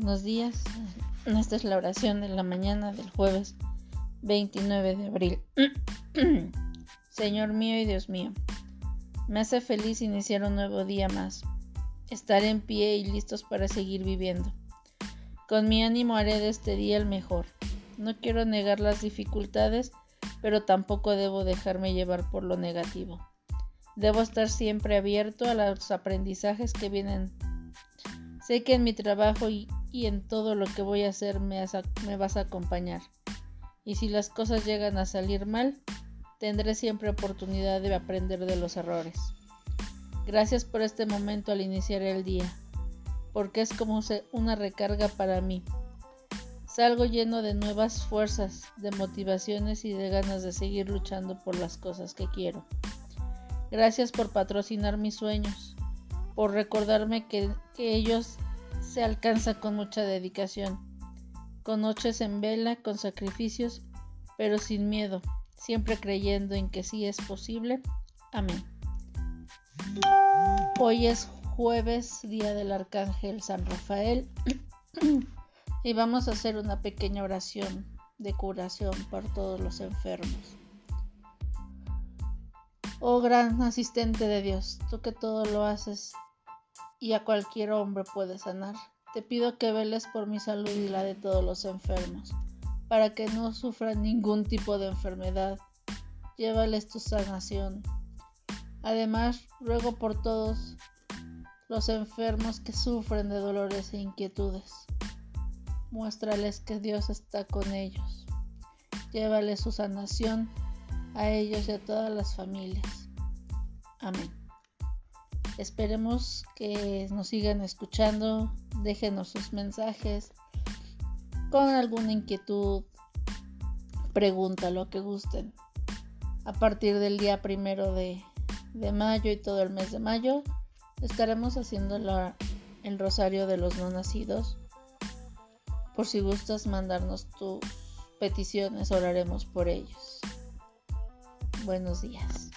Buenos días. Esta es la oración de la mañana del jueves 29 de abril. Señor mío y Dios mío, me hace feliz iniciar un nuevo día más. Estaré en pie y listos para seguir viviendo. Con mi ánimo haré de este día el mejor. No quiero negar las dificultades, pero tampoco debo dejarme llevar por lo negativo. Debo estar siempre abierto a los aprendizajes que vienen. Sé que en mi trabajo y, en todo lo que voy a hacer me, me vas a acompañar. Y si las cosas llegan a salir mal, tendré siempre oportunidad de aprender de los errores. Gracias por este momento al iniciar el día, porque es como una recarga para mí. Salgo lleno de nuevas fuerzas, de motivaciones y de ganas de seguir luchando por las cosas que quiero. Gracias por patrocinar mis sueños, por recordarme que, ellos se alcanzan con mucha dedicación, con noches en vela, con sacrificios, pero sin miedo, siempre creyendo en que sí es posible. Amén. Hoy es jueves, día del Arcángel San Rafael, y vamos a hacer una pequeña oración de curación por todos los enfermos. Oh gran asistente de Dios, tú que todo lo haces y a cualquier hombre puedes sanar, te pido que veles por mi salud y la de todos los enfermos, para que no sufran ningún tipo de enfermedad. Llévales tu sanación. Además, ruego por todos los enfermos que sufren de dolores e inquietudes. Muéstrales que Dios está con ellos. Llévales su sanación a ellos y a todas las familias. Amén. Esperemos que nos sigan escuchando, déjenos sus mensajes con alguna inquietud, pregunta, lo que gusten. A partir del día primero de, mayo y todo el mes de mayo estaremos haciendo el rosario de los no nacidos. Por si gustas mandarnos tus peticiones, oraremos por ellos. Buenos días.